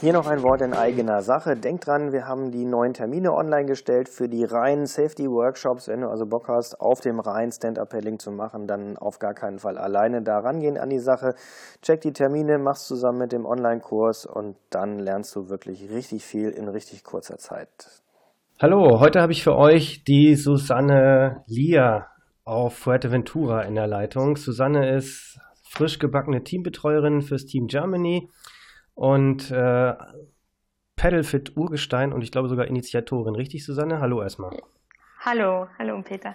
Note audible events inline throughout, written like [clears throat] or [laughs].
Hier noch ein Wort in eigener Sache. Denk dran, wir haben die neuen Termine online gestellt für die reinen Safety Workshops. Wenn du also Bock hast, auf dem reinen Stand-Up-Paddling zu machen, dann auf gar keinen Fall alleine da rangehen an die Sache. Check die Termine, mach's zusammen mit dem Online-Kurs und dann lernst du wirklich richtig viel in richtig kurzer Zeit. Hallo, heute habe ich für euch die Susanne Lia auf Fuerteventura in der Leitung. Susanne ist frisch gebackene Teambetreuerin fürs Team Germany und äh, Pedalfit Urgestein und ich glaube sogar Initiatorin. Richtig, Susanne? Hallo erstmal. Hallo, hallo Peter.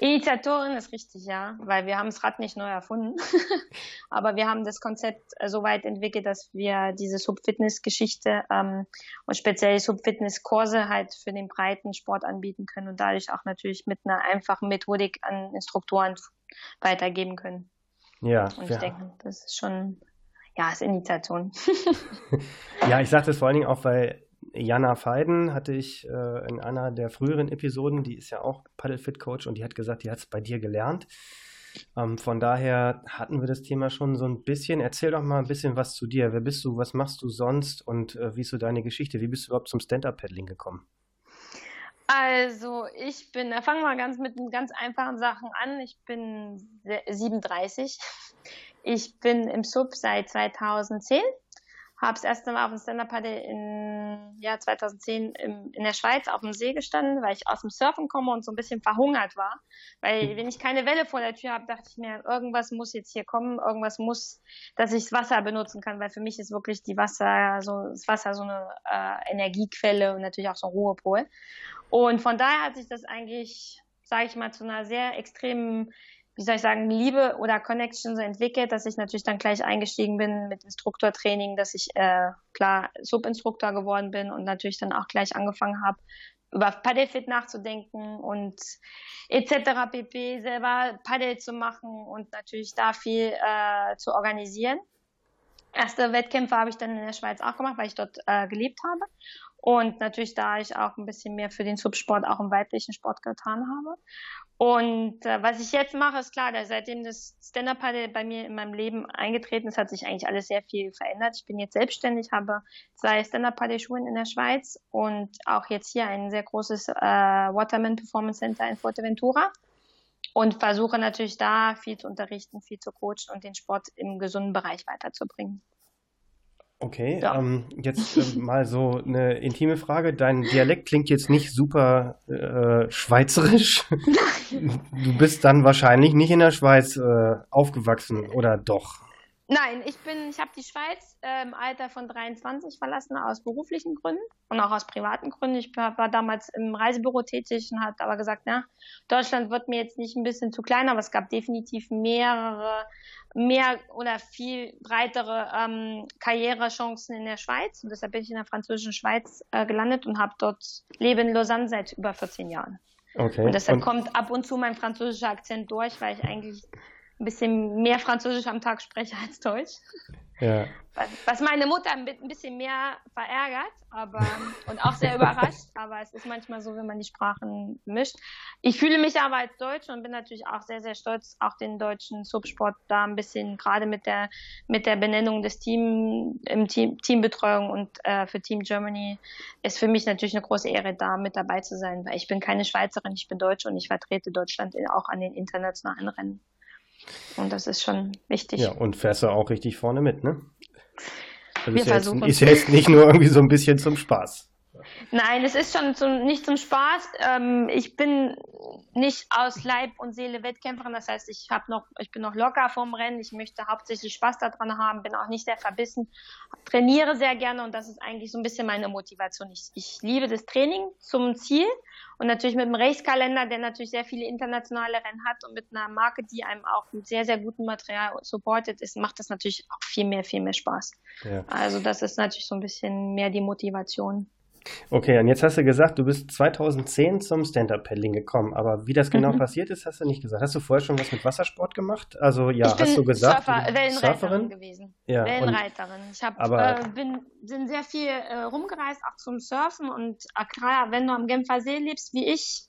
Initiatorin ist richtig, ja, weil wir haben das Rad nicht neu erfunden, [laughs] aber wir haben das Konzept äh, so weit entwickelt, dass wir diese Subfitness-Geschichte ähm, und speziell Subfitness-Kurse halt für den breiten Sport anbieten können und dadurch auch natürlich mit einer einfachen Methodik an Instruktoren weitergeben können. Ja. Und ich denke, das ist schon ja, ist Initiation. [laughs] ja, ich sage das vor allen Dingen auch, weil Jana Feiden hatte ich äh, in einer der früheren Episoden, die ist ja auch Paddlefit-Coach und die hat gesagt, die hat es bei dir gelernt. Ähm, von daher hatten wir das Thema schon so ein bisschen. Erzähl doch mal ein bisschen was zu dir. Wer bist du? Was machst du sonst? Und äh, wie ist so deine Geschichte? Wie bist du überhaupt zum Stand-Up-Paddling gekommen? Also, ich bin, da fangen wir ganz mit ganz einfachen Sachen an. Ich bin 37. Ich bin im Sub seit 2010. Habe das erste Mal auf dem Stand-Up-Paddle in ja, 2010 im, in der Schweiz auf dem See gestanden, weil ich aus dem Surfen komme und so ein bisschen verhungert war. Weil wenn ich keine Welle vor der Tür habe, dachte ich mir, irgendwas muss jetzt hier kommen, irgendwas muss, dass ich das Wasser benutzen kann, weil für mich ist wirklich die Wasser, so, das Wasser so eine äh, Energiequelle und natürlich auch so ein Ruhepol. Und von daher hat sich das eigentlich, sage ich mal, zu einer sehr extremen wie soll ich sagen, Liebe oder Connection so entwickelt, dass ich natürlich dann gleich eingestiegen bin mit Instruktortraining, dass ich äh, klar Subinstruktor geworden bin und natürlich dann auch gleich angefangen habe, über Paddelfit nachzudenken und etc. pp. selber Paddel zu machen und natürlich da viel äh, zu organisieren. Erste Wettkämpfe habe ich dann in der Schweiz auch gemacht, weil ich dort äh, gelebt habe. Und natürlich, da ich auch ein bisschen mehr für den Subsport, auch im weiblichen Sport getan habe. Und äh, was ich jetzt mache, ist klar, dass seitdem das Stand-Up-Paddle bei mir in meinem Leben eingetreten ist, hat sich eigentlich alles sehr viel verändert. Ich bin jetzt selbstständig, habe zwei Stand-Up-Paddle-Schulen in der Schweiz und auch jetzt hier ein sehr großes äh, Waterman Performance Center in Fuerteventura und versuche natürlich da viel zu unterrichten, viel zu coachen und den Sport im gesunden Bereich weiterzubringen. Okay, ja. ähm, jetzt äh, [laughs] mal so eine intime Frage. Dein Dialekt klingt jetzt nicht super äh, schweizerisch. [laughs] du bist dann wahrscheinlich nicht in der Schweiz äh, aufgewachsen, oder doch? Nein, ich bin, ich habe die Schweiz äh, im Alter von 23 verlassen aus beruflichen Gründen und auch aus privaten Gründen. Ich war damals im Reisebüro tätig und hat aber gesagt, na, Deutschland wird mir jetzt nicht ein bisschen zu klein, aber es gab definitiv mehrere, mehr oder viel breitere ähm, Karrierechancen in der Schweiz und deshalb bin ich in der französischen Schweiz äh, gelandet und habe dort lebe in Lausanne seit über 14 Jahren. Okay. Und deshalb und kommt ab und zu mein französischer Akzent durch, weil ich eigentlich ein bisschen mehr Französisch am Tag spreche als Deutsch. Ja. Was, meine Mutter ein bisschen mehr verärgert, aber und auch sehr überrascht, [laughs] aber es ist manchmal so, wenn man die Sprachen mischt. Ich fühle mich aber als Deutsch und bin natürlich auch sehr, sehr stolz, auch den deutschen Subsport da ein bisschen, gerade mit der mit der Benennung des Team im Team Teambetreuung und äh, für Team Germany ist für mich natürlich eine große Ehre, da mit dabei zu sein, weil ich bin keine Schweizerin, ich bin Deutsch und ich vertrete Deutschland auch an den internationalen Rennen. Und das ist schon wichtig. Ja, und fährst du auch richtig vorne mit, ne? Das Wir ist, versuchen. Jetzt, ist ja jetzt nicht nur irgendwie so ein bisschen zum Spaß. Nein, es ist schon zum, nicht zum Spaß. Ähm, ich bin nicht aus Leib und Seele Wettkämpferin. Das heißt, ich habe noch, ich bin noch locker vorm Rennen. Ich möchte hauptsächlich Spaß daran haben, bin auch nicht sehr verbissen, trainiere sehr gerne und das ist eigentlich so ein bisschen meine Motivation. Ich, ich liebe das Training zum Ziel und natürlich mit dem Racekalender, der natürlich sehr viele internationale Rennen hat und mit einer Marke, die einem auch mit sehr, sehr gutem Material supportet ist, macht das natürlich auch viel mehr, viel mehr Spaß. Ja. Also das ist natürlich so ein bisschen mehr die Motivation. Okay, und jetzt hast du gesagt, du bist 2010 zum Stand-Up-Paddling gekommen, aber wie das genau mhm. passiert ist, hast du nicht gesagt. Hast du vorher schon was mit Wassersport gemacht? Also ja, ich hast du gesagt, Surfer, Wellenreiterin Surferin? gewesen. Ja, Wellenreiterin. ich hab, aber, äh, bin, bin sehr viel äh, rumgereist, auch zum Surfen und äh, klar, wenn du am Genfer See lebst, wie ich,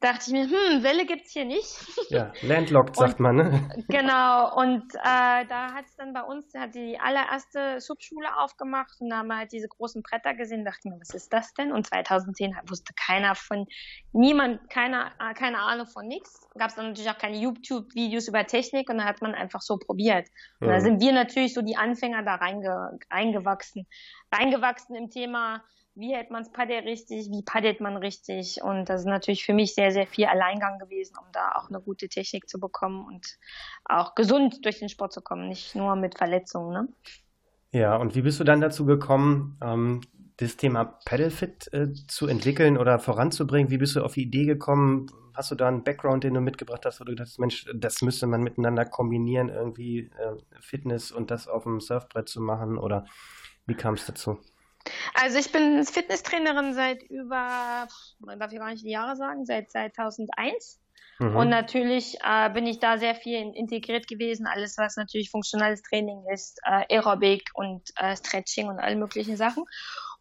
dachte ich mir, hm, Welle gibt's hier nicht. [laughs] Ja, landlocked sagt man, ne? [laughs] Genau, und äh, da hat es dann bei uns, hat die allererste Subschule aufgemacht und da haben wir halt diese großen Bretter gesehen, dachten wir, was ist das denn? Und 2010 wusste keiner von, niemand, keiner, äh, keine Ahnung von nichts. Gab es dann natürlich auch keine YouTube-Videos über Technik und da hat man einfach so probiert. Und mhm. da sind wir natürlich so die Anfänger da reinge, reingewachsen. Reingewachsen im Thema wie hält man das Paddel richtig, wie paddelt man richtig. Und das ist natürlich für mich sehr, sehr viel Alleingang gewesen, um da auch eine gute Technik zu bekommen und auch gesund durch den Sport zu kommen, nicht nur mit Verletzungen. Ne? Ja, und wie bist du dann dazu gekommen, ähm, das Thema Paddlefit äh, zu entwickeln oder voranzubringen? Wie bist du auf die Idee gekommen? Hast du da einen Background, den du mitgebracht hast, wo du gedacht hast, Mensch, das müsste man miteinander kombinieren, irgendwie äh, Fitness und das auf dem Surfbrett zu machen? Oder wie kam es dazu? Also ich bin Fitnesstrainerin seit über, man darf ich gar nicht die Jahre sagen, seit 2001. Mhm. Und natürlich äh, bin ich da sehr viel integriert gewesen, alles was natürlich funktionales Training ist, äh, Aerobic und äh, Stretching und alle möglichen Sachen.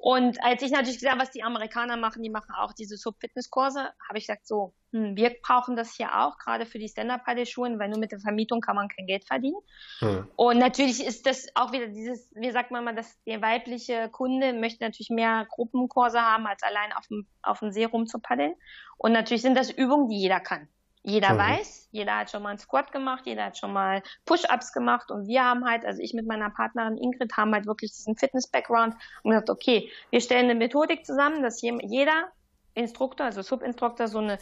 Und als ich natürlich gesehen habe, was die Amerikaner machen, die machen auch diese Sub-Fitness-Kurse, habe ich gesagt, so, hm, wir brauchen das hier auch, gerade für die Stand-Up-Paddle-Schulen, weil nur mit der Vermietung kann man kein Geld verdienen. Hm. Und natürlich ist das auch wieder dieses, wie sagt man mal, dass der weibliche Kunde möchte natürlich mehr Gruppenkurse haben, als allein auf dem, auf dem See rumzupaddeln. Und natürlich sind das Übungen, die jeder kann. Jeder mhm. weiß, jeder hat schon mal einen Squat gemacht, jeder hat schon mal Push-Ups gemacht und wir haben halt, also ich mit meiner Partnerin Ingrid haben halt wirklich diesen Fitness-Background und gesagt, okay, wir stellen eine Methodik zusammen, dass jeder Instruktor, also Subinstruktor, so eine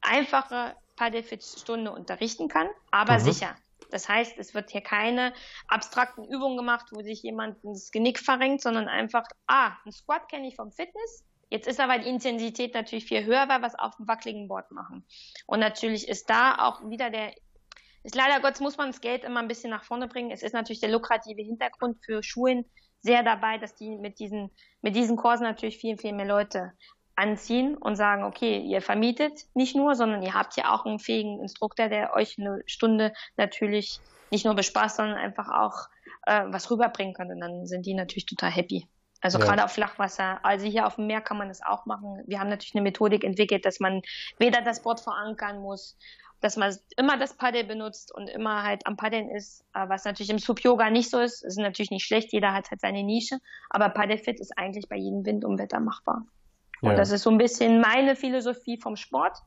einfache Paddle-Fit-Stunde unterrichten kann, aber mhm. sicher. Das heißt, es wird hier keine abstrakten Übungen gemacht, wo sich jemand das Genick verrenkt, sondern einfach, ah, ein Squat kenne ich vom Fitness, Jetzt ist aber die Intensität natürlich viel höher, weil wir es auf dem wackeligen Board machen. Und natürlich ist da auch wieder der, ist leider Gottes muss man das Geld immer ein bisschen nach vorne bringen. Es ist natürlich der lukrative Hintergrund für Schulen sehr dabei, dass die mit diesen, mit diesen Kursen natürlich viel, viel mehr Leute anziehen und sagen, okay, ihr vermietet nicht nur, sondern ihr habt ja auch einen fähigen Instruktor, der euch eine Stunde natürlich nicht nur bespaßt, sondern einfach auch äh, was rüberbringen kann. Und dann sind die natürlich total happy. Also ja. gerade auf Flachwasser. Also hier auf dem Meer kann man das auch machen. Wir haben natürlich eine Methodik entwickelt, dass man weder das Board verankern muss, dass man immer das Paddel benutzt und immer halt am Paddeln ist, was natürlich im Sub-Yoga nicht so ist. Das ist natürlich nicht schlecht, jeder hat halt seine Nische, aber Paddelfit ist eigentlich bei jedem Wind und Wetter machbar. Ja. Und das ist so ein bisschen meine Philosophie vom Sport.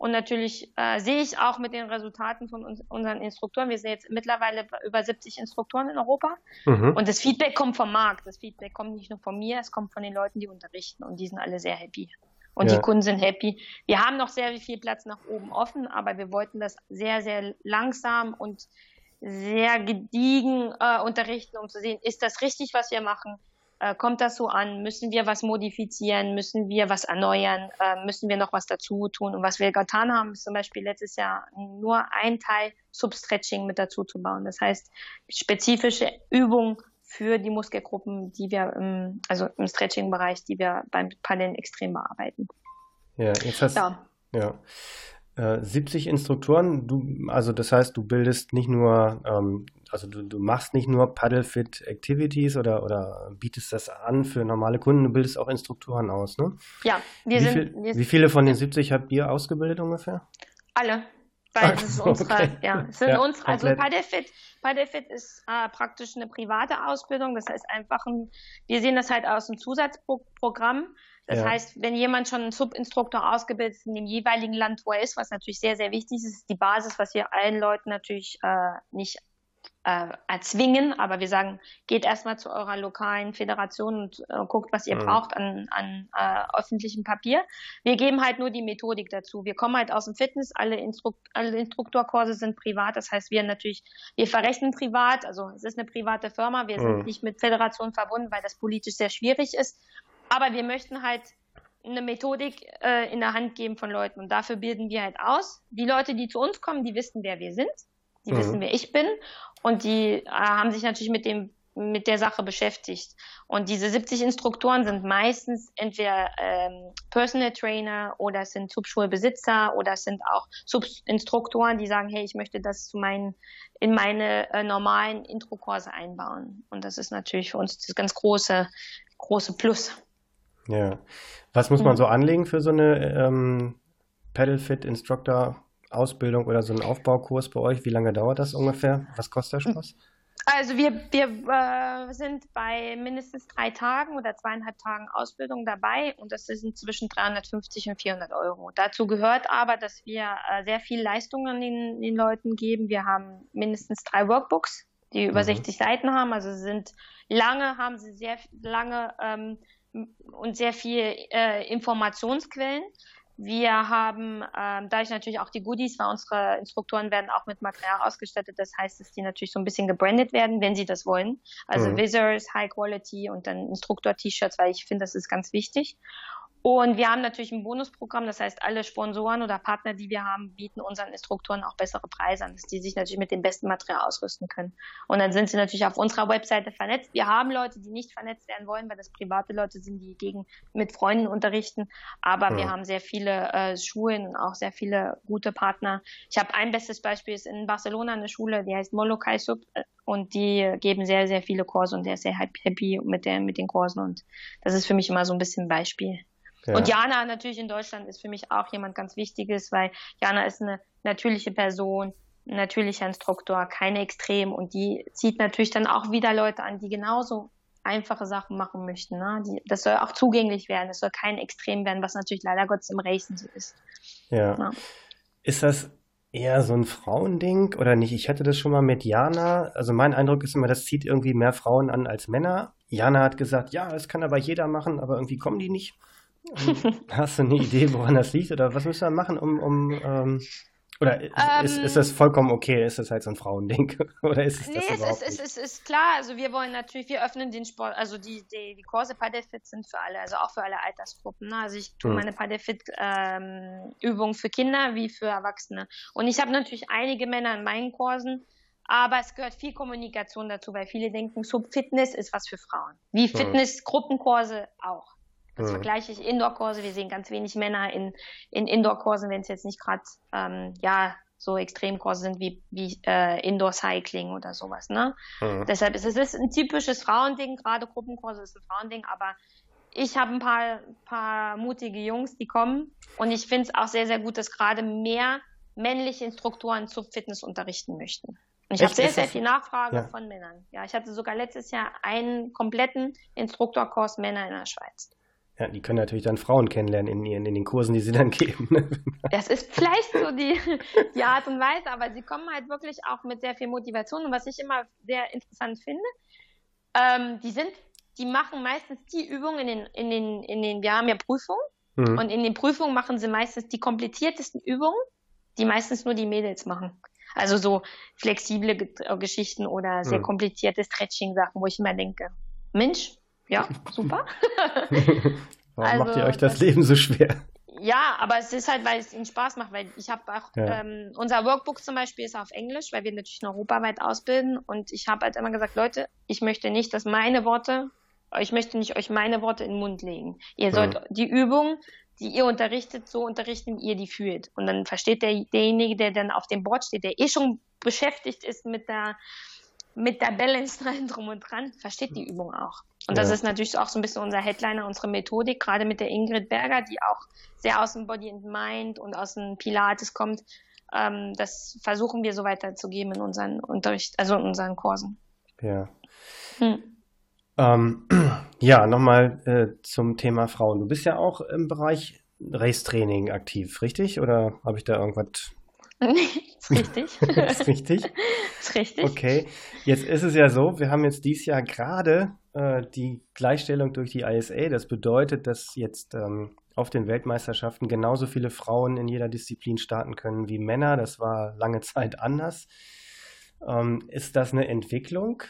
Und natürlich äh, sehe ich auch mit den Resultaten von uns, unseren Instruktoren, wir sind jetzt mittlerweile über 70 Instruktoren in Europa. Mhm. Und das Feedback kommt vom Markt. Das Feedback kommt nicht nur von mir, es kommt von den Leuten, die unterrichten. Und die sind alle sehr happy. Und ja. die Kunden sind happy. Wir haben noch sehr viel Platz nach oben offen, aber wir wollten das sehr, sehr langsam und sehr gediegen äh, unterrichten, um zu sehen, ist das richtig, was wir machen? Äh, kommt das so an? Müssen wir was modifizieren? Müssen wir was erneuern? Äh, müssen wir noch was dazu tun? Und was wir getan haben, ist zum Beispiel letztes Jahr nur ein Teil Substretching mit dazu zu bauen. Das heißt, spezifische Übungen für die Muskelgruppen, die wir im, also im Stretching-Bereich, die wir beim Paddeln extrem bearbeiten. Ja, jetzt hast, ja. ja. 70 äh, Instruktoren, du, also das heißt, du bildest nicht nur, ähm, also du, du machst nicht nur Paddle-Fit Activities oder, oder bietest das an für normale Kunden, du bildest auch Instruktoren aus, ne? Ja, wir wie sind. Viel, wir wie viele von den 70 habt ihr ausgebildet ungefähr? Alle. Weil das ist unsere, okay. ja, das sind ja, unsere, also Paddlefit, Paddlefit ist äh, praktisch eine private Ausbildung. Das heißt einfach ein, wir sehen das halt aus einem Zusatzprogramm. Das ja. heißt, wenn jemand schon einen Subinstruktor ausgebildet ist in dem jeweiligen Land, wo er ist, was natürlich sehr, sehr wichtig ist, ist die Basis, was wir allen Leuten natürlich äh, nicht äh, erzwingen, aber wir sagen, geht erstmal zu eurer lokalen Föderation und äh, guckt, was ihr mhm. braucht an, an äh, öffentlichem Papier. Wir geben halt nur die Methodik dazu. Wir kommen halt aus dem Fitness, alle, Instruk alle Instruktorkurse sind privat, das heißt, wir natürlich, wir verrechnen privat, also es ist eine private Firma, wir mhm. sind nicht mit Föderation verbunden, weil das politisch sehr schwierig ist, aber wir möchten halt eine Methodik äh, in der Hand geben von Leuten und dafür bilden wir halt aus. Die Leute, die zu uns kommen, die wissen, wer wir sind die mhm. wissen, wer ich bin. Und die äh, haben sich natürlich mit dem mit der Sache beschäftigt. Und diese 70 Instruktoren sind meistens entweder ähm, Personal Trainer oder es sind Subschulbesitzer oder es sind auch Subinstruktoren, die sagen, hey, ich möchte das zu meinen, in meine äh, normalen Intro-Kurse einbauen. Und das ist natürlich für uns das ganz große, große Plus. Ja. Was muss man so anlegen für so eine ähm, Pedalfit Instructor Ausbildung oder so einen Aufbaukurs bei euch? Wie lange dauert das ungefähr? Was kostet der Spaß? Also wir, wir äh, sind bei mindestens drei Tagen oder zweieinhalb Tagen Ausbildung dabei und das sind zwischen 350 und 400 Euro. Dazu gehört aber, dass wir äh, sehr viel Leistungen den, den Leuten geben. Wir haben mindestens drei Workbooks, die über mhm. 60 Seiten haben. Also sind lange, haben sie sehr lange ähm, und sehr viel äh, Informationsquellen. Wir haben ähm, dadurch natürlich auch die Goodies, weil unsere Instruktoren werden auch mit Material ausgestattet. Das heißt, dass die natürlich so ein bisschen gebrandet werden, wenn sie das wollen. Also mhm. Visors, High Quality und dann Instruktor-T-Shirts, weil ich finde, das ist ganz wichtig. Und wir haben natürlich ein Bonusprogramm, das heißt, alle Sponsoren oder Partner, die wir haben, bieten unseren Instruktoren auch bessere Preise an, dass die sich natürlich mit dem besten Material ausrüsten können. Und dann sind sie natürlich auf unserer Webseite vernetzt. Wir haben Leute, die nicht vernetzt werden wollen, weil das private Leute sind, die gegen mit Freunden unterrichten. Aber ja. wir haben sehr viele äh, Schulen und auch sehr viele gute Partner. Ich habe ein bestes Beispiel ist in Barcelona eine Schule, die heißt Molokai Sub äh, und die geben sehr, sehr viele Kurse und der ist sehr happy mit, der, mit den Kursen und das ist für mich immer so ein bisschen ein Beispiel. Ja. Und Jana natürlich in Deutschland ist für mich auch jemand ganz Wichtiges, weil Jana ist eine natürliche Person, ein natürlicher Instruktor, keine Extrem und die zieht natürlich dann auch wieder Leute an, die genauso einfache Sachen machen möchten. Ne? Die, das soll auch zugänglich werden, es soll kein Extrem werden, was natürlich leider Gottes im Racing so ist. Ja. ja. Ist das eher so ein Frauending oder nicht? Ich hatte das schon mal mit Jana. Also mein Eindruck ist immer, das zieht irgendwie mehr Frauen an als Männer. Jana hat gesagt, ja, das kann aber jeder machen, aber irgendwie kommen die nicht. [laughs] Hast du eine Idee, woran das liegt? Oder was müssen wir machen, um, um ähm, oder ähm, ist, ist das vollkommen okay? Ist das halt so ein Frauending? [laughs] Oder ist es nee, das überhaupt es, ist, es ist klar. Also wir wollen natürlich, wir öffnen den Sport, also die, die, die Kurse Padelfit sind für alle, also auch für alle Altersgruppen. Ne? Also ich tue hm. meine Padelfit ähm, für Kinder wie für Erwachsene. Und ich habe natürlich einige Männer in meinen Kursen, aber es gehört viel Kommunikation dazu, weil viele denken, Sub-Fitness ist was für Frauen. Wie Fitness-Gruppenkurse auch. Das mhm. vergleiche ich Indoor-Kurse. Wir sehen ganz wenig Männer in, in Indoor-Kursen, wenn es jetzt nicht gerade ähm, ja so Extremkurse sind wie, wie äh, Indoor-Cycling oder sowas. Ne? Mhm. Deshalb ist es ist ein typisches Frauending. Gerade Gruppenkurse ist ein Frauending, aber ich habe ein paar, paar mutige Jungs, die kommen. Und ich finde es auch sehr, sehr gut, dass gerade mehr männliche Instruktoren zu Fitness unterrichten möchten. Und ich habe sehr, sehr viel Nachfrage ja. von Männern. Ja, ich hatte sogar letztes Jahr einen kompletten Instruktorkurs Männer in der Schweiz. Ja, die können natürlich dann Frauen kennenlernen in, ihren, in den Kursen, die sie dann geben. Ne? Das ist vielleicht so die, [laughs] die Art und Weise, aber sie kommen halt wirklich auch mit sehr viel Motivation. Und was ich immer sehr interessant finde, ähm, die sind, die machen meistens die Übungen in den, in den, in den, wir haben ja Prüfungen mhm. und in den Prüfungen machen sie meistens die kompliziertesten Übungen, die meistens nur die Mädels machen. Also so flexible Geschichten oder sehr mhm. komplizierte Stretching-Sachen, wo ich immer denke, Mensch, ja, super. [laughs] Warum also, macht ihr euch das, das, Leben so schwer? Ja, aber es ist halt, weil es ihnen Spaß macht, weil ich habe auch, ja. ähm, unser Workbook zum Beispiel ist auf Englisch, weil wir natürlich europaweit ausbilden und ich habe halt immer gesagt, Leute, ich möchte nicht, dass meine Worte, ich möchte nicht euch meine Worte in den Mund legen. Ihr sollt ja. die Übung, die ihr unterrichtet, so unterrichten, wie ihr die fühlt. Und dann versteht der, derjenige, der dann auf dem Board steht, der eh schon beschäftigt ist mit der, mit der Balance [laughs] drum und dran, versteht die Übung auch. Und ja. das ist natürlich auch so ein bisschen unser Headliner, unsere Methodik, gerade mit der Ingrid Berger, die auch sehr aus dem Body and Mind und aus dem Pilates kommt. Ähm, das versuchen wir so weiterzugeben in unseren Unterricht, also in unseren Kursen. Ja. Hm. Ähm, [clears throat] ja, nochmal äh, zum Thema Frauen. Du bist ja auch im Bereich Race-Training aktiv, richtig? Oder habe ich da irgendwas [laughs] ist richtig. [laughs] ist richtig. [laughs] ist richtig. Okay. Jetzt ist es ja so, wir haben jetzt dieses Jahr gerade äh, die Gleichstellung durch die ISA. Das bedeutet, dass jetzt ähm, auf den Weltmeisterschaften genauso viele Frauen in jeder Disziplin starten können wie Männer. Das war lange Zeit anders. Ähm, ist das eine Entwicklung,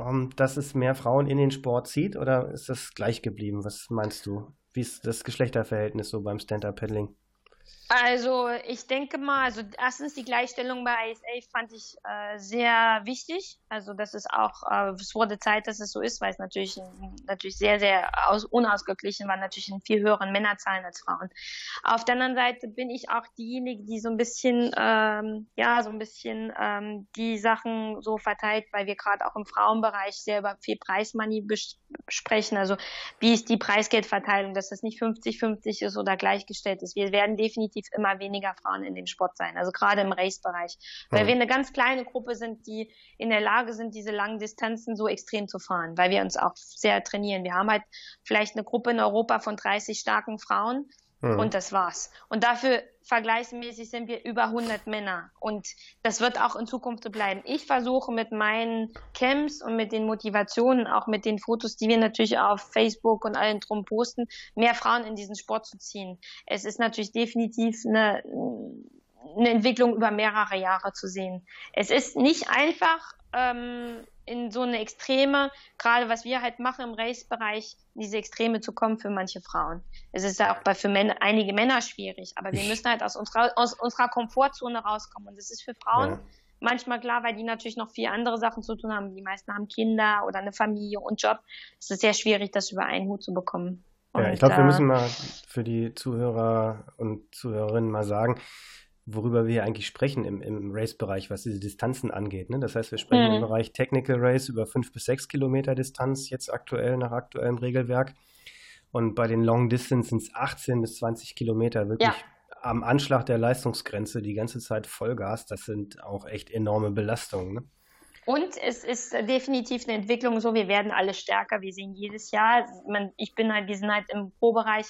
ähm, dass es mehr Frauen in den Sport zieht oder ist das gleich geblieben? Was meinst du? Wie ist das Geschlechterverhältnis so beim Stand-Up-Paddling? Also ich denke mal, also erstens die Gleichstellung bei ISA fand ich äh, sehr wichtig. Also das ist auch, äh, es wurde Zeit, dass es so ist, weil es natürlich natürlich sehr, sehr aus, unausgeglichen war, natürlich in viel höheren Männerzahlen als Frauen. Auf der anderen Seite bin ich auch diejenige, die so ein bisschen, ähm, ja, so ein bisschen ähm, die Sachen so verteilt, weil wir gerade auch im Frauenbereich sehr über viel Preismoney besprechen. Also wie ist die Preisgeldverteilung, dass das nicht 50-50 ist oder gleichgestellt ist. Wir werden definitiv definitiv immer weniger Frauen in dem Sport sein, also gerade im Race-Bereich. Weil mhm. wir eine ganz kleine Gruppe sind, die in der Lage sind, diese langen Distanzen so extrem zu fahren, weil wir uns auch sehr trainieren. Wir haben halt vielleicht eine Gruppe in Europa von 30 starken Frauen, Mhm. Und das war's. Und dafür vergleichsmäßig sind wir über 100 Männer. Und das wird auch in Zukunft so bleiben. Ich versuche mit meinen Camps und mit den Motivationen, auch mit den Fotos, die wir natürlich auf Facebook und allen drum posten, mehr Frauen in diesen Sport zu ziehen. Es ist natürlich definitiv eine, eine Entwicklung über mehrere Jahre zu sehen. Es ist nicht einfach, ähm, in so eine Extreme, gerade was wir halt machen im Race-Bereich, diese Extreme zu kommen für manche Frauen. Es ist ja auch bei für Männer, einige Männer schwierig, aber wir müssen halt aus unserer, aus unserer Komfortzone rauskommen. Und das ist für Frauen ja. manchmal klar, weil die natürlich noch viel andere Sachen zu tun haben. Die meisten haben Kinder oder eine Familie und Job. Es ist sehr schwierig, das über einen Hut zu bekommen. Und, ja, ich glaube, wir müssen mal für die Zuhörer und Zuhörerinnen mal sagen, worüber wir hier eigentlich sprechen im, im Race-Bereich, was diese Distanzen angeht. Ne? Das heißt, wir sprechen mhm. im Bereich Technical Race über fünf bis sechs Kilometer Distanz, jetzt aktuell nach aktuellem Regelwerk. Und bei den Long Distance sind es 18 bis 20 Kilometer, wirklich ja. am Anschlag der Leistungsgrenze die ganze Zeit Vollgas. Das sind auch echt enorme Belastungen. Ne? Und es ist definitiv eine Entwicklung so, wir werden alle stärker. Wir sehen jedes Jahr, ich bin halt, wir sind halt im Pro-Bereich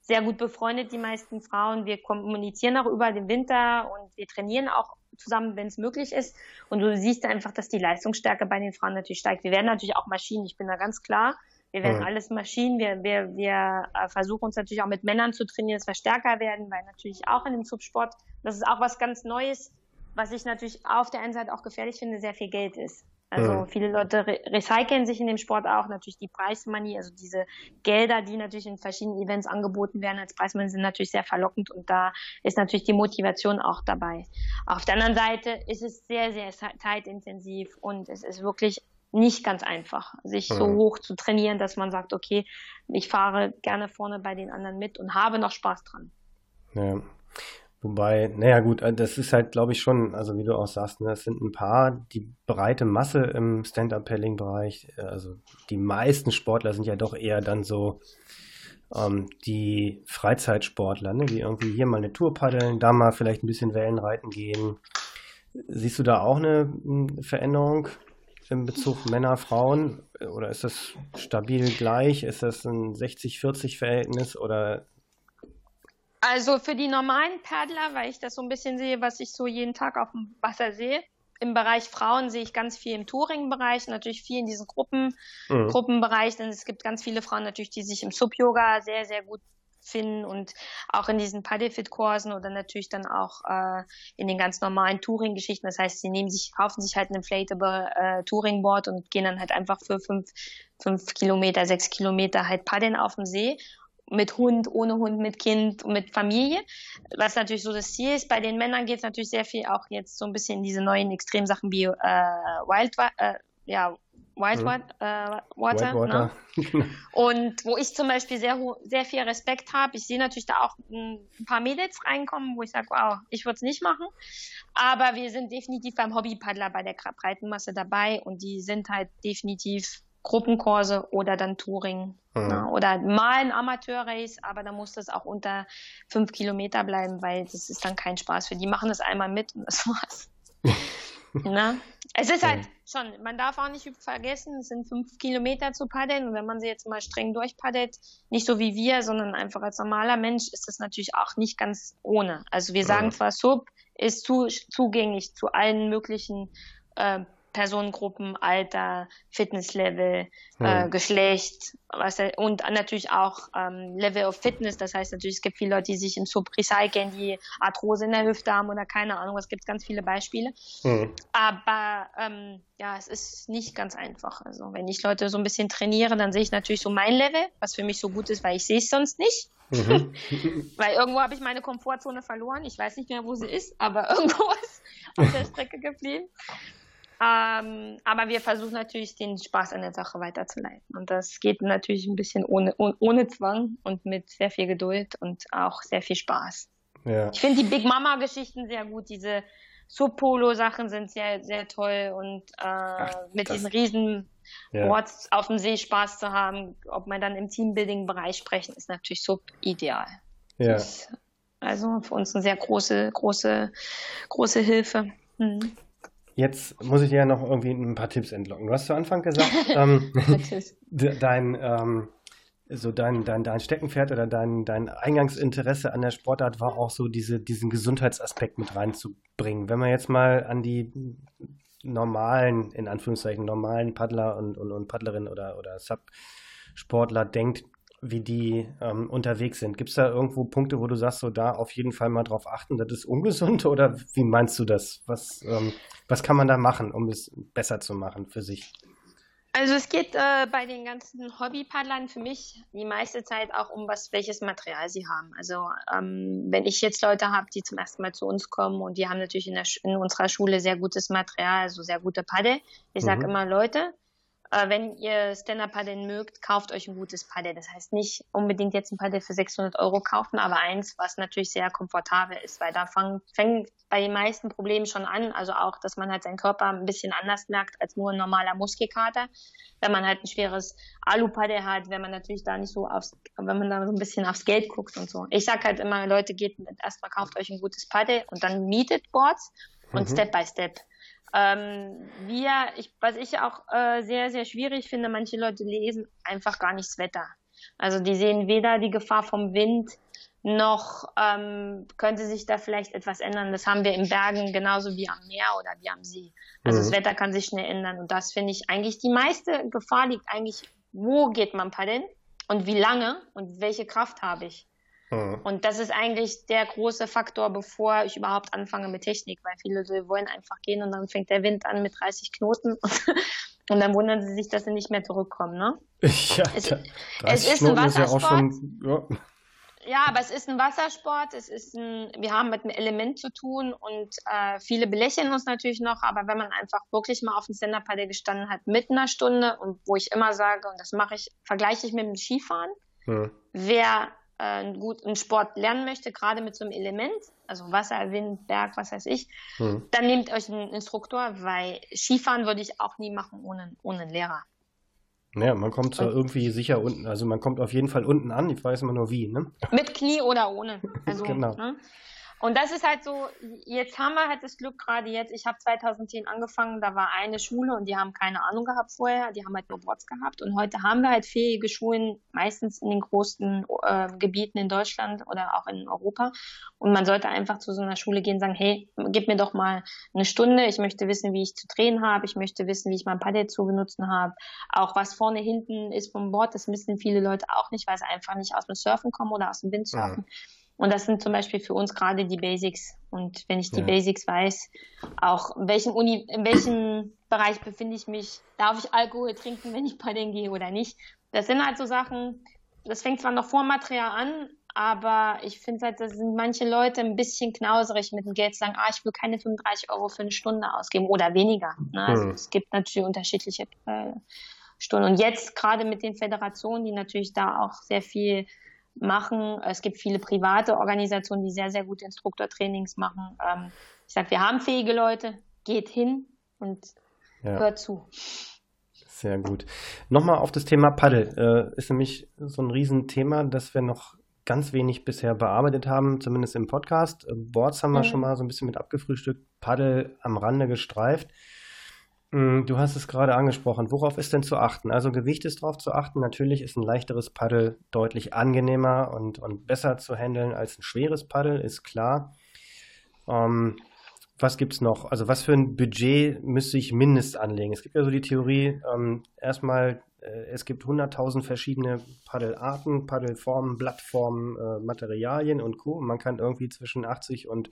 sehr gut befreundet, die meisten Frauen. Wir kommunizieren auch über den Winter und wir trainieren auch zusammen, wenn es möglich ist. Und du siehst einfach, dass die Leistungsstärke bei den Frauen natürlich steigt. Wir werden natürlich auch Maschinen, ich bin da ganz klar. Wir werden mhm. alles Maschinen. Wir, wir, wir äh, versuchen uns natürlich auch mit Männern zu trainieren, dass wir stärker werden, weil natürlich auch in dem Subsport, das ist auch was ganz Neues, was ich natürlich auf der einen Seite auch gefährlich finde, sehr viel Geld ist. Also mhm. viele Leute re recyceln sich in dem Sport auch. Natürlich die Preismoney, also diese Gelder, die natürlich in verschiedenen Events angeboten werden als Preismoney, sind natürlich sehr verlockend und da ist natürlich die Motivation auch dabei. Auf der anderen Seite ist es sehr, sehr zeitintensiv und es ist wirklich nicht ganz einfach, sich mhm. so hoch zu trainieren, dass man sagt, okay, ich fahre gerne vorne bei den anderen mit und habe noch Spaß dran. Ja. Wobei, naja gut, äh, das ist halt, glaube ich, schon, also wie du auch sagst, ne, es sind ein paar, die breite Masse im Stand-Up-Paddling-Bereich, äh, also die meisten Sportler sind ja doch eher dann so ähm, die Freizeitsportler, ne, die irgendwie hier mal eine Tour paddeln, da mal vielleicht ein bisschen Wellen reiten gehen. Siehst du da auch eine, eine Veränderung im Bezug Männer, Frauen? Oder ist das stabil gleich? Ist das ein 60-40-Verhältnis oder also für die normalen Paddler, weil ich das so ein bisschen sehe, was ich so jeden Tag auf dem Wasser sehe. Im Bereich Frauen sehe ich ganz viel im Touring-Bereich, natürlich viel in diesen Gruppen, mhm. Gruppenbereich, denn es gibt ganz viele Frauen natürlich, die sich im Sub-Yoga sehr, sehr gut finden und auch in diesen Paddlefit-Kursen oder natürlich dann auch äh, in den ganz normalen Touring-Geschichten. Das heißt, sie nehmen sich, kaufen sich halt ein inflatable äh, Touring-Board und gehen dann halt einfach für fünf, fünf Kilometer, sechs Kilometer halt paddeln auf dem See mit Hund, ohne Hund, mit Kind, mit Familie, was natürlich so das Ziel ist. Bei den Männern geht es natürlich sehr viel auch jetzt so ein bisschen in diese neuen Extremsachen wie äh, Wild, äh, ja, Wild, mhm. äh, Water. Water. Ne? [laughs] Und wo ich zum Beispiel sehr, sehr viel Respekt habe, ich sehe natürlich da auch ein paar Mädels reinkommen, wo ich sage, wow, ich würde es nicht machen. Aber wir sind definitiv beim Hobbypaddler bei der breiten Masse dabei und die sind halt definitiv Gruppenkurse oder dann Touring. Mhm. Ne? Oder mal ein Amateurrace, aber da muss das auch unter fünf Kilometer bleiben, weil das ist dann kein Spaß für die. machen das einmal mit und das [laughs] war's. Na? [laughs] Ne? Es ist halt schon, man darf auch nicht vergessen, es sind fünf Kilometer zu paddeln und wenn man sie jetzt mal streng durchpaddelt, nicht so wie wir, sondern einfach als normaler Mensch, ist das natürlich auch nicht ganz ohne. Also wir sagen zwar Sub ist zu, zugänglich zu allen möglichen äh, Personengruppen, Alter, Fitnesslevel, hm. äh, Geschlecht, was, und natürlich auch ähm, Level of Fitness. Das heißt natürlich, es gibt viele Leute, die sich im Sub recyceln, die Arthrose in der Hüfte haben oder keine Ahnung. Es gibt ganz viele Beispiele. Hm. Aber ähm, ja, es ist nicht ganz einfach. Also wenn ich Leute so ein bisschen trainiere, dann sehe ich natürlich so mein Level, was für mich so gut ist, weil ich sehe es sonst nicht. Mhm. [laughs] weil irgendwo habe ich meine Komfortzone verloren. Ich weiß nicht mehr, wo sie ist, aber [laughs] irgendwo ist auf der Strecke geblieben. Ähm, aber wir versuchen natürlich, den Spaß an der Sache weiterzuleiten. Und das geht natürlich ein bisschen ohne, ohne Zwang und mit sehr viel Geduld und auch sehr viel Spaß. Ja. Ich finde die Big Mama-Geschichten sehr gut. Diese Sub-Polo-Sachen sind sehr, sehr toll und äh, Ach, mit diesen riesen ja. Boards auf dem See Spaß zu haben, ob man dann im Teambuilding-Bereich sprechen, ist natürlich sub ideal. Ja. also für uns eine sehr große, große, große Hilfe. Mhm. Jetzt muss ich dir ja noch irgendwie ein paar Tipps entlocken. Du hast zu Anfang gesagt, [laughs] ähm, [laughs] dein, ähm, so dein, dein, dein Steckenpferd oder dein, dein Eingangsinteresse an der Sportart war auch so, diese, diesen Gesundheitsaspekt mit reinzubringen. Wenn man jetzt mal an die normalen, in Anführungszeichen, normalen Paddler und, und, und Paddlerinnen oder, oder Sub-Sportler denkt, wie die ähm, unterwegs sind. Gibt es da irgendwo Punkte, wo du sagst, so da auf jeden Fall mal drauf achten, das ist ungesund [laughs] oder wie meinst du das? Was, ähm, was kann man da machen, um es besser zu machen für sich? Also es geht äh, bei den ganzen Hobbypaddlern für mich die meiste Zeit auch um was, welches Material sie haben. Also ähm, wenn ich jetzt Leute habe, die zum ersten Mal zu uns kommen und die haben natürlich in, der, in unserer Schule sehr gutes Material, also sehr gute Paddel. Ich mhm. sage immer, Leute, wenn ihr Stand-Up-Paddeln mögt, kauft euch ein gutes Paddel. Das heißt nicht unbedingt jetzt ein Paddel für 600 Euro kaufen, aber eins, was natürlich sehr komfortabel ist, weil da fang, fängt bei den meisten Problemen schon an. Also auch, dass man halt seinen Körper ein bisschen anders merkt als nur ein normaler Muskelkater. Wenn man halt ein schweres Alu-Paddel hat, wenn man natürlich da nicht so aufs, wenn man da so ein bisschen aufs Geld guckt und so. Ich sag halt immer, Leute, geht erstmal kauft euch ein gutes Paddel und dann mietet Boards und mhm. Step by Step ähm, wir, ich, was ich auch äh, sehr, sehr schwierig finde, manche Leute lesen einfach gar nicht das Wetter. Also die sehen weder die Gefahr vom Wind, noch ähm, könnte sich da vielleicht etwas ändern. Das haben wir in Bergen genauso wie am Meer oder wie am See. Also mhm. das Wetter kann sich schnell ändern. Und das finde ich eigentlich die meiste Gefahr liegt eigentlich, wo geht man paddeln und wie lange und welche Kraft habe ich. Mhm. Und das ist eigentlich der große Faktor, bevor ich überhaupt anfange mit Technik, weil viele so wollen einfach gehen und dann fängt der Wind an mit 30 Knoten [laughs] und dann wundern sie sich, dass sie nicht mehr zurückkommen. Ne? [laughs] Ja, es, es ist ein Wassersport. Ist ja, schon, ja. ja, aber es ist ein Wassersport. Es ist ein, wir haben mit einem Element zu tun und äh, viele belächeln uns natürlich noch, aber wenn man einfach wirklich mal auf dem stand gestanden hat mit einer Stunde und wo ich immer sage, und das mache ich, vergleiche ich mit dem Skifahren, hm. wer äh, einen Sport lernen möchte, gerade mit so einem Element, also Wasser, Wind, Berg, was weiß ich, mhm. dann nehmt euch einen Instruktor, weil Skifahren würde ich auch nie machen ohne, ohne einen Lehrer. Ja, man kommt zwar irgendwie sicher unten, also man kommt auf jeden Fall unten an, ich weiß immer nur wie, ne? Mit Knie oder ohne. [laughs] Also, genau. Ne? Und das ist halt so, jetzt haben wir halt das Glück gerade jetzt, ich habe 2010 angefangen, da war eine Schule und die haben keine Ahnung gehabt vorher, die haben halt nur Bots gehabt und heute haben wir halt fähige Schulen, meistens in den großen äh, Gebieten in Deutschland oder auch in Europa und man sollte einfach zu so einer Schule gehen und sagen, hey, gib mir doch mal eine Stunde, ich möchte wissen, wie ich zu drehen habe, ich möchte wissen, wie ich mein Paddel zu benutzen habe, auch was vorne, hinten ist vom Board, das wissen viele Leute auch nicht, weil sie einfach nicht aus dem Surfen kommen oder aus dem Windsurfen. Ja. Und das sind zum Beispiel für uns gerade die Basics. Und wenn ich die ja. Basics weiß, auch in welchem, Uni, in welchem Bereich befinde ich mich, darf ich Alkohol trinken, wenn ich bei denen gehe oder nicht. Das sind halt so Sachen, das fängt zwar noch vor Material an, aber ich finde halt, da sind manche Leute ein bisschen knauserig mit dem Geld, sagen, ah, ich will keine 35 Euro für eine Stunde ausgeben oder weniger. Ne? Also mhm. es gibt natürlich unterschiedliche äh, Stunden. Und jetzt gerade mit den Föderationen, die natürlich da auch sehr viel machen. Es gibt viele private Organisationen, die sehr, sehr gute Instruktortrainings machen. Ähm, ich sage, wir haben fähige Leute, geht hin und ja. hört zu. Sehr gut. Nochmal auf das Thema Paddel. Äh, ist nämlich so ein Riesenthema, das wir noch ganz wenig bisher bearbeitet haben, zumindest im Podcast. Äh, Boards haben wir mhm. schon mal so ein bisschen mit abgefrühstückt, Paddel am Rande gestreift. Mm, du hast es gerade angesprochen. Worauf ist denn zu achten? Also Gewicht ist darauf zu achten. Natürlich ist ein leichteres Paddel deutlich angenehmer und, und besser zu handeln als ein schweres Paddel, ist klar. Ähm, was gibt es noch? Also was für ein Budget müsste ich mindest anlegen? Es gibt ja so die Theorie, ähm, erstmal, äh, es gibt 100.000 verschiedene Paddelarten, Paddelformen, Blattformen, äh, Materialien und Co. Man kann irgendwie zwischen 80 und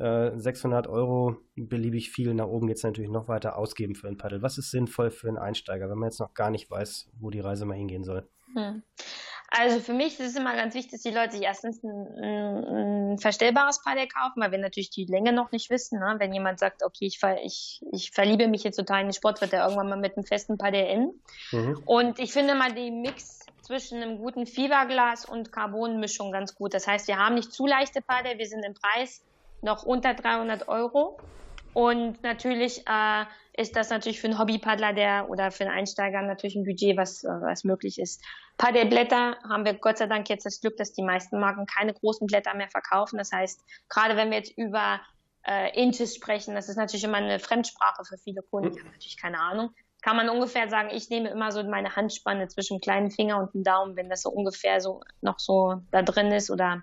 äh, 600 Euro beliebig viel nach oben jetzt natürlich noch weiter ausgeben für ein Paddel. Was ist sinnvoll für einen Einsteiger, wenn man jetzt noch gar nicht weiß, wo die Reise mal hingehen soll? Hm. Also für mich ist es immer ganz wichtig, dass die Leute sich erstens ein, ein, ein verstellbares Paddel kaufen, weil wir natürlich die Länge noch nicht wissen. Ne? Wenn jemand sagt, okay, ich, ver, ich, ich verliebe mich jetzt total in den Sport, wird er irgendwann mal mit einem festen Paddel enden. Mhm. Und ich finde mal den Mix zwischen einem guten Fiberglas und Carbonmischung ganz gut. Das heißt, wir haben nicht zu leichte Paddel, wir sind im Preis noch unter 300 Euro. Und natürlich äh, ist das natürlich für einen Hobbypaddler der oder für einen Einsteiger natürlich ein Budget, was, was möglich ist. Paddelblätter haben wir Gott sei Dank jetzt das Glück, dass die meisten Marken keine großen Blätter mehr verkaufen. Das heißt, gerade wenn wir jetzt über äh, Inches sprechen, das ist natürlich immer eine Fremdsprache für viele Kunden, die haben natürlich keine Ahnung. Kann man ungefähr sagen, ich nehme immer so meine Handspanne zwischen dem kleinen Finger und dem Daumen, wenn das so ungefähr so noch so da drin ist oder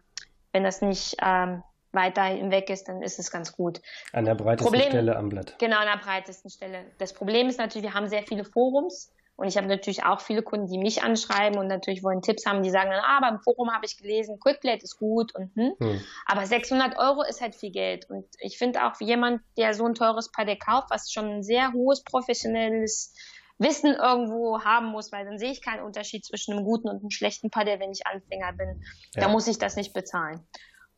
wenn das nicht ähm, weiter hinweg ist, dann ist es ganz gut. An der breitesten Problem, Stelle am Blatt. Genau, an der breitesten Stelle. Das Problem ist natürlich, wir haben sehr viele Forums und ich habe natürlich auch viele Kunden, die mich anschreiben und natürlich wollen Tipps haben, die sagen dann, ah, beim Forum habe ich gelesen, Quickblade ist gut und hm. hm. Aber 600 Euro ist halt viel Geld und ich finde auch, jemand, der so ein teures Padel kauft, was schon ein sehr hohes professionelles Wissen irgendwo haben muss, weil dann sehe ich keinen Unterschied zwischen einem guten und einem schlechten Padel, wenn ich Anfänger bin. Ja. Da muss ich das nicht bezahlen.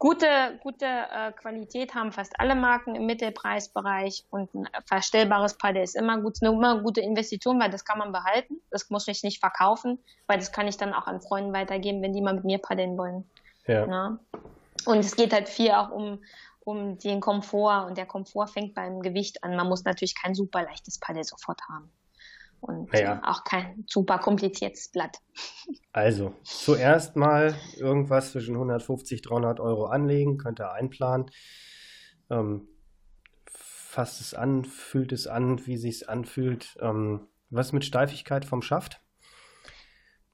Gute, gute äh, Qualität haben fast alle Marken im Mittelpreisbereich und ein verstellbares Paddel ist immer gut, eine immer gute Investition, weil das kann man behalten. Das muss ich nicht verkaufen, weil das kann ich dann auch an Freunden weitergeben, wenn die mal mit mir paddeln wollen. Ja. ja. Und es geht halt viel auch um, um den Komfort und der Komfort fängt beim Gewicht an. Man muss natürlich kein super leichtes Paddel sofort haben und naja. auch kein super kompliziertes Blatt. [laughs] Also, zuerst mal irgendwas zwischen 150, 300 Euro anlegen, könnt ihr einplanen. Ähm, fasst es an, fühlt es an, wie sich es anfühlt. Ähm, was mit Steifigkeit vom Schaft?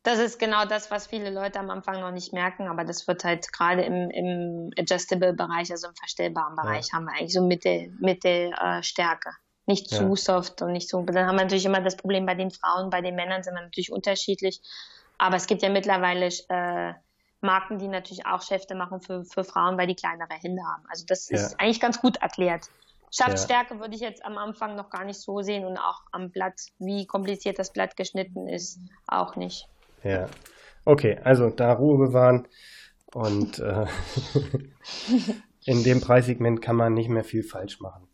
Das ist genau das, was viele Leute am Anfang noch nicht merken, aber das wird halt gerade im, im Adjustable-Bereich, also im verstellbaren Bereich, ja. haben wir eigentlich so Mittel, Mittelstärke. Äh, nicht zu ja. soft und nicht so. Dann haben wir natürlich immer das Problem bei den Frauen, bei den Männern sind wir natürlich unterschiedlich. Aber es gibt ja mittlerweile äh, Marken, die natürlich auch Schäfte machen für, für Frauen, weil die kleinere Hände haben. Also das ja. ist eigentlich ganz gut erklärt. Schaftstärke ja. würde ich jetzt am Anfang noch gar nicht so sehen und auch am Blatt, wie kompliziert das Blatt geschnitten ist, auch nicht. Ja. Okay, also da Ruhe bewahren und äh, [laughs] [laughs] in dem Preissegment kann man nicht mehr viel falsch machen.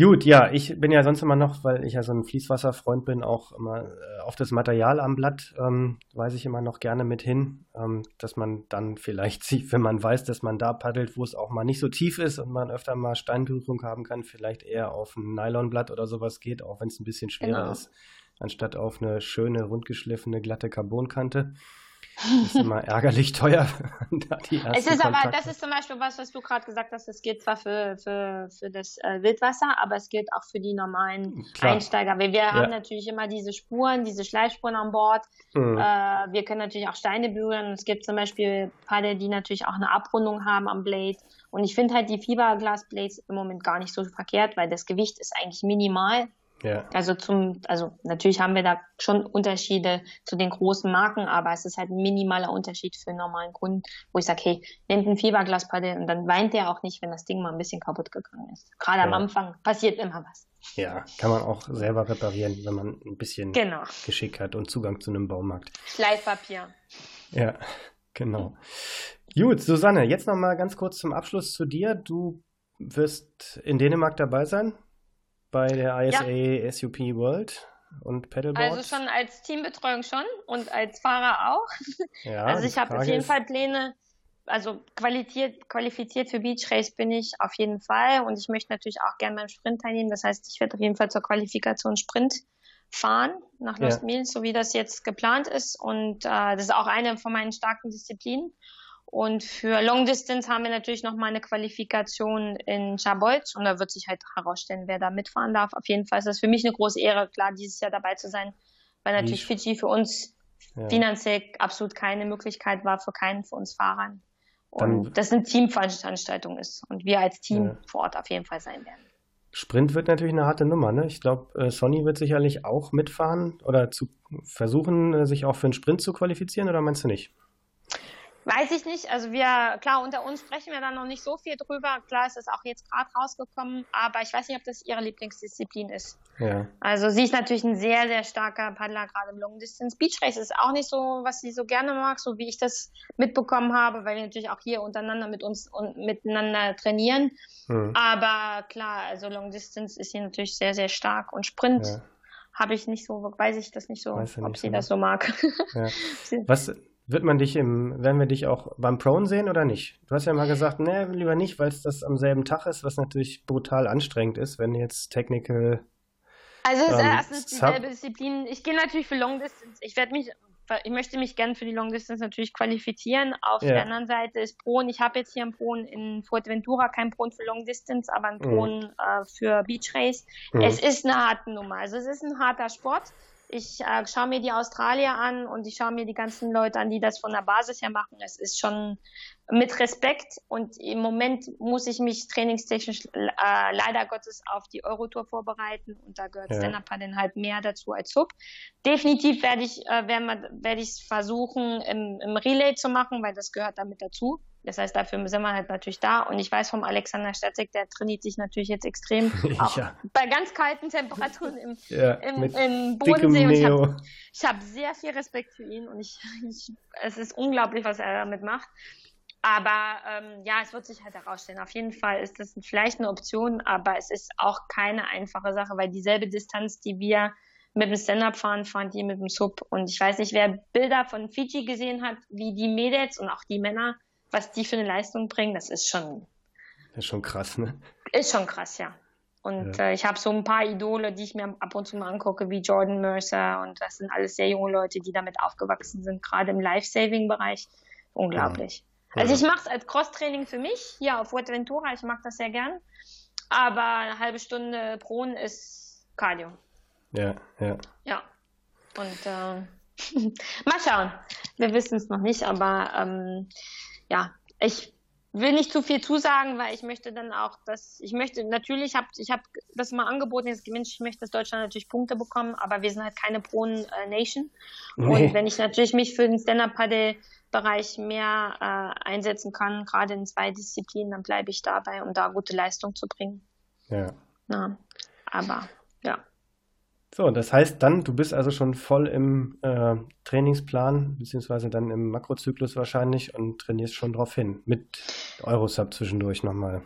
Gut, ja, ich bin ja sonst immer noch, weil ich ja so ein Fließwasserfreund bin, auch immer äh, auf das Material am Blatt ähm, weise ich immer noch gerne mit hin, ähm, dass man dann vielleicht [laughs] sieht, wenn man weiß, dass man da paddelt, wo es auch mal nicht so tief ist und man öfter mal Steinberührung haben kann, vielleicht eher auf ein Nylonblatt oder sowas geht, auch wenn es ein bisschen schwerer genau. ist, anstatt auf eine schöne, rundgeschliffene, glatte Carbonkante. Das ist immer ärgerlich teuer. [laughs] da es ist aber, das ist zum Beispiel was, was du gerade gesagt hast, das gilt zwar für, für, für das äh, Wildwasser, aber es gilt auch für die normalen Klar. Einsteiger. Weil wir ja. haben natürlich immer diese Spuren, diese Schleifspuren an Bord. Mhm. Äh, wir können natürlich auch Steine berühren. Es gibt zum Beispiel Paddel, die natürlich auch eine Abrundung haben am Blade. Und ich finde halt die Fiberglas-Blades im Moment gar nicht so verkehrt, weil das Gewicht ist eigentlich minimal. Ja. Also zum, also natürlich haben wir da schon Unterschiede zu den großen Marken, aber es ist halt ein minimaler Unterschied für einen normalen Kunden, wo ich sage, hey, nehmt ein Fiberglaspaddel und dann weint der auch nicht, wenn das Ding mal ein bisschen kaputt gegangen ist. Gerade ja. am Anfang passiert immer was. Ja, kann man auch selber reparieren, wenn man ein bisschen genau. Geschick hat und Zugang zu einem Baumarkt. Schleifpapier. Ja, genau. Gut, Susanne, jetzt noch mal ganz kurz zum Abschluss zu dir. Du wirst in Dänemark dabei sein bei der ISA ja. SUP World und Pedalboard? Also schon als Teambetreuung schon und als Fahrer auch. Ja, [laughs] also ich habe auf jeden Fall Pläne, also qualifiziert, qualifiziert für Beach Race bin ich auf jeden Fall und ich möchte natürlich auch gerne beim Sprint teilnehmen. Das heißt, ich werde auf jeden Fall zur Qualifikation Sprint fahren nach Lost ja. Mills, so wie das jetzt geplant ist. Und äh, das ist auch eine von meinen starken Disziplinen. Und für Long Distance haben wir natürlich noch mal eine Qualifikation in Chabolz und da wird sich halt herausstellen, wer da mitfahren darf. Auf jeden Fall ist das für mich eine große Ehre, klar, dieses Jahr dabei zu sein, weil natürlich Fiji für uns ja. finanziell absolut keine Möglichkeit war, für keinen von uns Fahrern. Und Dann, das eine Teamveranstaltung ist und wir als Team ja. vor Ort auf jeden Fall sein werden. Sprint wird natürlich eine harte Nummer. Ne? Ich glaube, äh, Sony wird sicherlich auch mitfahren oder zu versuchen, äh, sich auch für einen Sprint zu qualifizieren, oder meinst du nicht? Weiß ich nicht. Also wir, klar, unter uns sprechen wir da noch nicht so viel drüber. Klar ist es auch jetzt gerade rausgekommen, aber ich weiß nicht, ob das ihre Lieblingsdisziplin ist. Ja. Also sie ist natürlich ein sehr, sehr starker Paddler, gerade im Long Distance. Beach Race ist auch nicht so, was sie so gerne mag, so wie ich das mitbekommen habe, weil wir natürlich auch hier untereinander mit uns und miteinander trainieren. Mhm. Aber klar, also Long Distance ist sie natürlich sehr, sehr stark und Sprint. Ja habe ich nicht so, weiß ich das nicht so, ob sie so das so mag. Ja. [laughs] Was, wird man dich im, werden wir dich auch beim Prone sehen oder nicht? Du hast ja mal gesagt, ne, lieber nicht, weil es das am selben Tag ist, was natürlich brutal anstrengend ist, wenn jetzt Technical. Also es ist ähm, erstens dieselbe Disziplin. Ich gehe natürlich für Long Distance. Ich werde mich, ich möchte mich gerne für die Long Distance natürlich qualifizieren. Auf ja. der anderen Seite ist Pron. Ich habe jetzt hier einen Pron in Fuerteventura, kein Pron für Long Distance, aber einen Pron mhm. äh, für Beach Race. Mhm. Es ist eine harte Nummer. Also es ist ein harter Sport. Ich äh, schaue mir die Australier an und ich schaue mir die ganzen Leute an, die das von der Basis her machen. Es ist schon mit Respekt und im Moment muss ich mich trainingstechnisch äh, leider Gottes auf die Eurotour vorbereiten und da gehört ja. Stand-Up halt mehr dazu als Sub. Definitiv werde ich äh, werde werd ich versuchen im, im Relay zu machen, weil das gehört damit dazu. Das heißt, dafür sind wir halt natürlich da. Und ich weiß vom Alexander Statzek, der trainiert sich natürlich jetzt extrem [laughs] ja. bei ganz kalten Temperaturen im, [laughs] ja, im, im Bodensee. Und ich habe hab sehr viel Respekt für ihn und ich, ich, es ist unglaublich, was er damit macht. Aber ähm, ja, es wird sich halt herausstellen. Auf jeden Fall ist das vielleicht eine Option, aber es ist auch keine einfache Sache, weil dieselbe Distanz, die wir mit dem Stand-Up fahren, fahren die mit dem Sub. Und ich weiß nicht, wer Bilder von Fiji gesehen hat, wie die Mädels und auch die Männer, was die für eine Leistung bringen, das ist schon. Das ist schon krass, ne? Ist schon krass, ja. Und ja. äh, ich habe so ein paar Idole, die ich mir ab und zu mal angucke, wie Jordan Mercer. Und das sind alles sehr junge Leute, die damit aufgewachsen sind, gerade im Life-Saving-Bereich. Unglaublich. Ja. Also ich mache es als Cross-Training für mich hier auf Fuerteventura. Ich mag das sehr gern. Aber eine halbe Stunde Pronen ist Cardio. Ja, ja. Ja. Und äh, [laughs] mal schauen. Wir wissen es noch nicht, aber ähm, ja, ich will nicht zu viel zusagen, weil ich möchte dann auch, dass ich möchte natürlich, hab, ich habe das mal angeboten, jetzt Mensch, ich möchte, dass Deutschland natürlich Punkte bekommen, aber wir sind halt keine Pro-Nation. Nee. Und wenn ich natürlich mich für den Stand-Up-Paddle-Bereich mehr äh, einsetzen kann, gerade in zwei Disziplinen, dann bleibe ich dabei, um da gute Leistung zu bringen. Ja. Na, aber ja. So, das heißt dann, du bist also schon voll im äh, Trainingsplan, beziehungsweise dann im Makrozyklus wahrscheinlich und trainierst schon drauf hin, mit Eurosub zwischendurch nochmal.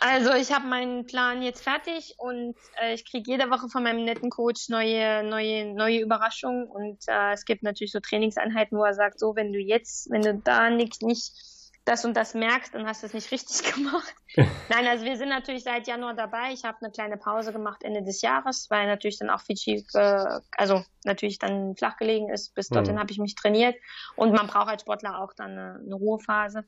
Also ich habe meinen Plan jetzt fertig und äh, ich kriege jede Woche von meinem netten Coach neue, neue, neue Überraschungen und äh, es gibt natürlich so Trainingseinheiten, wo er sagt, so wenn du jetzt, wenn du da nicht, nicht das und das merkst, dann hast du es nicht [laughs] richtig gemacht. [laughs] Nein, also wir sind natürlich seit Januar dabei. Ich habe eine kleine Pause gemacht Ende des Jahres, weil natürlich dann auch Fiji, äh, also natürlich dann flach gelegen ist. Bis dorthin mhm. habe ich mich trainiert und man braucht als Sportler auch dann eine, eine Ruhephase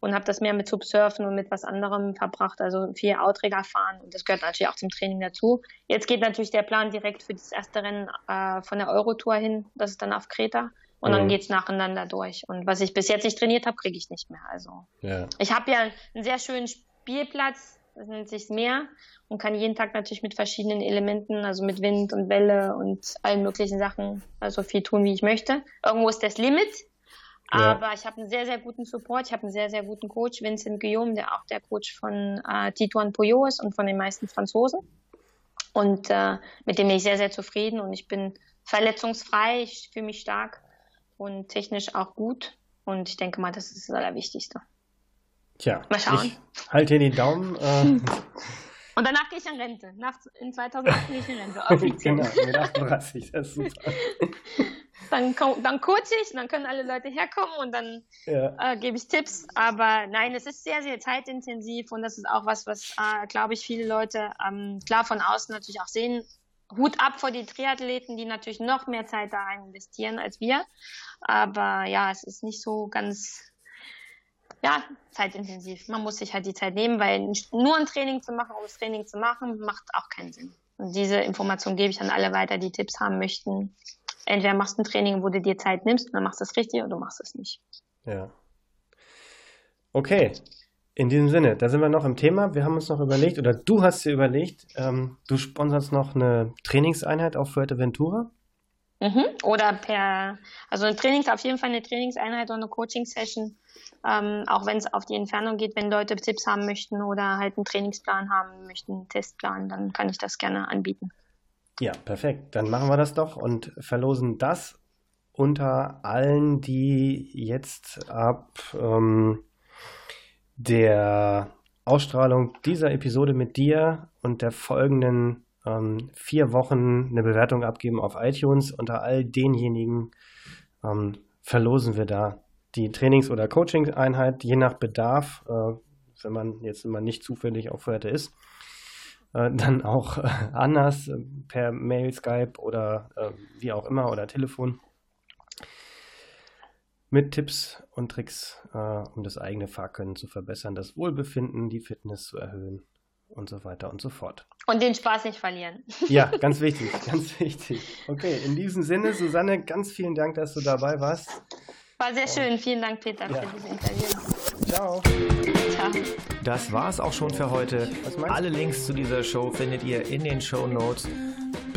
und habe das mehr mit Subsurfen und mit was anderem verbracht, also viel Outrigger fahren und das gehört natürlich auch zum Training dazu. Jetzt geht natürlich der Plan direkt für das erste Rennen äh, von der Eurotour hin, das ist dann auf Kreta. Und dann mhm. geht's nacheinander durch. Und was ich bis jetzt nicht trainiert habe, kriege ich nicht mehr. Also ja. ich habe ja einen sehr schönen Spielplatz, das nennt sich Meer, und kann jeden Tag natürlich mit verschiedenen Elementen, also mit Wind und Welle und allen möglichen Sachen, also viel tun, wie ich möchte. Irgendwo ist das Limit. Ja. Aber ich habe einen sehr, sehr guten Support. Ich habe einen sehr, sehr guten Coach, Vincent Guillaume, der auch der Coach von äh, Tituan Poyo ist und von den meisten Franzosen. Und äh, mit dem bin ich sehr, sehr zufrieden und ich bin verletzungsfrei, ich fühle mich stark und technisch auch gut. Und ich denke mal, das ist das Allerwichtigste. Tja, mal schauen. Ich halte dir die Daumen. Äh, [laughs] und danach gehe ich in Rente. Nach, in 2008 gehe ich in Rente. Offiziell. [laughs] genau, mit 38, das ist [laughs] super. dann, dann coache ich, dann können alle Leute herkommen und dann ja. äh, gebe ich Tipps. Aber nein, es ist sehr, sehr zeitintensiv und das ist auch was, was, äh, glaube ich, viele Leute ähm, klar von außen natürlich auch sehen. Hut ab vor die Triathleten, die natürlich noch mehr Zeit da rein investieren als wir. Aber ja, es ist nicht so ganz ja, zeitintensiv. Man muss sich halt die Zeit nehmen, weil nur ein Training zu machen, um das Training zu machen, macht auch keinen Sinn. Und diese Information gebe ich an alle weiter, die Tipps haben möchten. Entweder machst du ein Training, wo du dir Zeit nimmst und dann machst du es richtig oder du machst es nicht. Ja. Okay, in diesem Sinne, da sind wir noch im Thema. Wir haben uns noch überlegt, oder du hast dir überlegt, ähm, du sponsorst noch eine Trainingseinheit auf Fuerteventura. Mhm. Oder per, also ein Trainings, auf jeden Fall eine Trainingseinheit oder eine Coaching-Session, ähm, auch wenn es auf die Entfernung geht, wenn Leute Tipps haben möchten oder halt einen Trainingsplan haben möchten, einen Testplan, dann kann ich das gerne anbieten. Ja, perfekt. Dann machen wir das doch und verlosen das unter allen, die jetzt ab ähm, der Ausstrahlung dieser Episode mit dir und der folgenden ähm, vier Wochen eine Bewertung abgeben auf iTunes. Unter all denjenigen ähm, verlosen wir da die Trainings- oder Coaching-Einheit, je nach Bedarf, äh, wenn man jetzt immer nicht zufällig auf Fuerte ist, äh, dann auch äh, anders äh, per Mail, Skype oder wie auch immer oder Telefon mit Tipps und Tricks, äh, um das eigene Fahrkönnen zu verbessern, das Wohlbefinden, die Fitness zu erhöhen und so weiter und so fort. Und den Spaß nicht verlieren. [laughs] Ja, ganz wichtig, ganz wichtig. Okay, in diesem Sinne, Susanne, ganz vielen Dank, dass du dabei warst. War sehr schön. Vielen Dank, Peter, ja. für dieses Interview. Ciao. Ciao. Das war's auch schon für heute. Alle Links zu dieser Show findet ihr in den Show Notes.